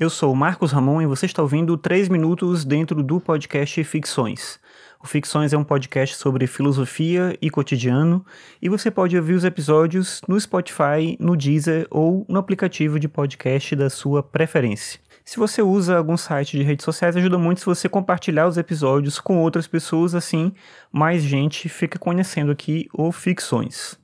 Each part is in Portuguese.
Eu sou Marcos Ramon e você está ouvindo 3 minutos dentro do podcast Ficções. O Ficções é um podcast sobre filosofia e cotidiano e você pode ouvir os episódios no Spotify, no Deezer ou no aplicativo de podcast da sua preferência. Se você usa algum site de redes sociais, ajuda muito se você compartilhar os episódios com outras pessoas, assim mais gente fica conhecendo aqui o Ficções.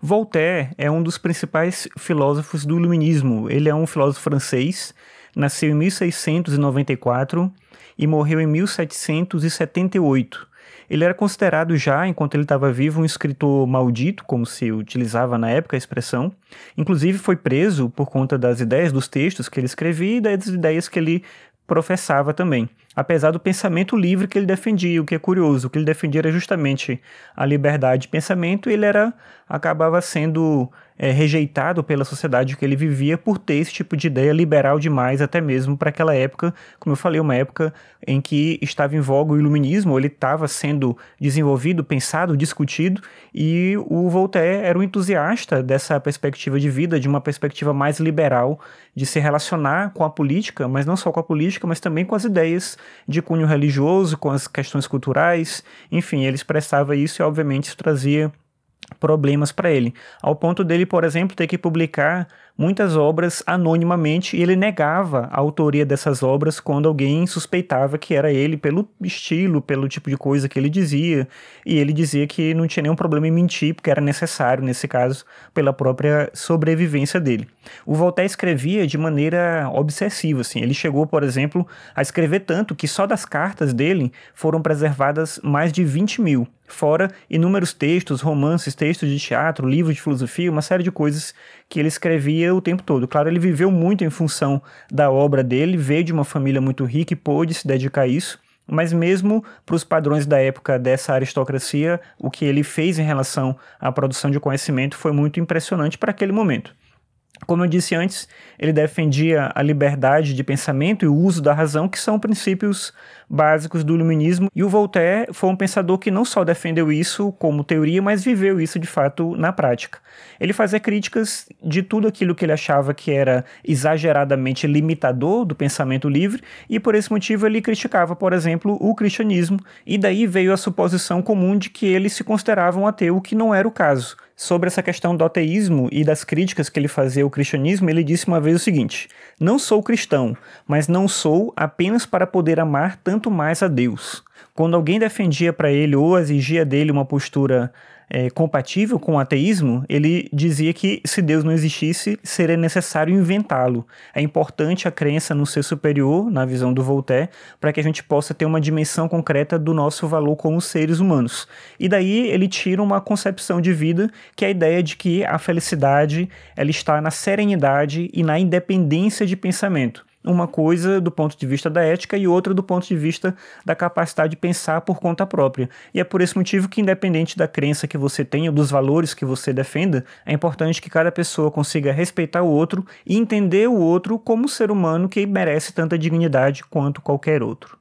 Voltaire é um dos principais filósofos do Iluminismo. Ele é um filósofo francês, nasceu em 1694 e morreu em 1778. Ele era considerado já, enquanto ele estava vivo, um escritor maldito, como se utilizava na época a expressão. Inclusive foi preso por conta das ideias dos textos que ele escrevia e das ideias que ele professava também apesar do pensamento livre que ele defendia, o que é curioso, o que ele defendia era justamente a liberdade de pensamento e ele era acabava sendo é, rejeitado pela sociedade que ele vivia por ter esse tipo de ideia liberal demais, até mesmo para aquela época, como eu falei, uma época em que estava em voga o iluminismo, ele estava sendo desenvolvido, pensado, discutido, e o Voltaire era um entusiasta dessa perspectiva de vida, de uma perspectiva mais liberal, de se relacionar com a política, mas não só com a política, mas também com as ideias de cunho religioso, com as questões culturais, enfim, ele expressava isso e, obviamente, isso trazia problemas para ele, ao ponto dele, por exemplo, ter que publicar muitas obras anonimamente e ele negava a autoria dessas obras quando alguém suspeitava que era ele pelo estilo, pelo tipo de coisa que ele dizia, e ele dizia que não tinha nenhum problema em mentir, porque era necessário, nesse caso, pela própria sobrevivência dele. O Voltaire escrevia de maneira obsessiva, assim. Ele chegou, por exemplo, a escrever tanto que só das cartas dele foram preservadas mais de 20 mil fora inúmeros textos, romances, textos de teatro, livros de filosofia, uma série de coisas que ele escrevia o tempo todo. Claro, ele viveu muito em função da obra dele, veio de uma família muito rica e pôde se dedicar a isso. Mas mesmo para os padrões da época dessa aristocracia, o que ele fez em relação à produção de conhecimento foi muito impressionante para aquele momento. Como eu disse antes, ele defendia a liberdade de pensamento e o uso da razão, que são princípios básicos do iluminismo, e o Voltaire foi um pensador que não só defendeu isso como teoria, mas viveu isso de fato na prática. Ele fazia críticas de tudo aquilo que ele achava que era exageradamente limitador do pensamento livre, e por esse motivo ele criticava, por exemplo, o cristianismo, e daí veio a suposição comum de que ele se considerava um ateu, que não era o caso sobre essa questão do ateísmo e das críticas que ele fazia ao cristianismo, ele disse uma vez o seguinte: Não sou cristão, mas não sou apenas para poder amar tanto mais a Deus. Quando alguém defendia para ele ou exigia dele uma postura é, compatível com o ateísmo, ele dizia que se Deus não existisse, seria necessário inventá-lo. É importante a crença no ser superior, na visão do Voltaire, para que a gente possa ter uma dimensão concreta do nosso valor como seres humanos. E daí ele tira uma concepção de vida que é a ideia de que a felicidade ela está na serenidade e na independência de pensamento uma coisa do ponto de vista da ética e outra do ponto de vista da capacidade de pensar por conta própria. E é por esse motivo que, independente da crença que você tenha, ou dos valores que você defenda, é importante que cada pessoa consiga respeitar o outro e entender o outro como um ser humano que merece tanta dignidade quanto qualquer outro.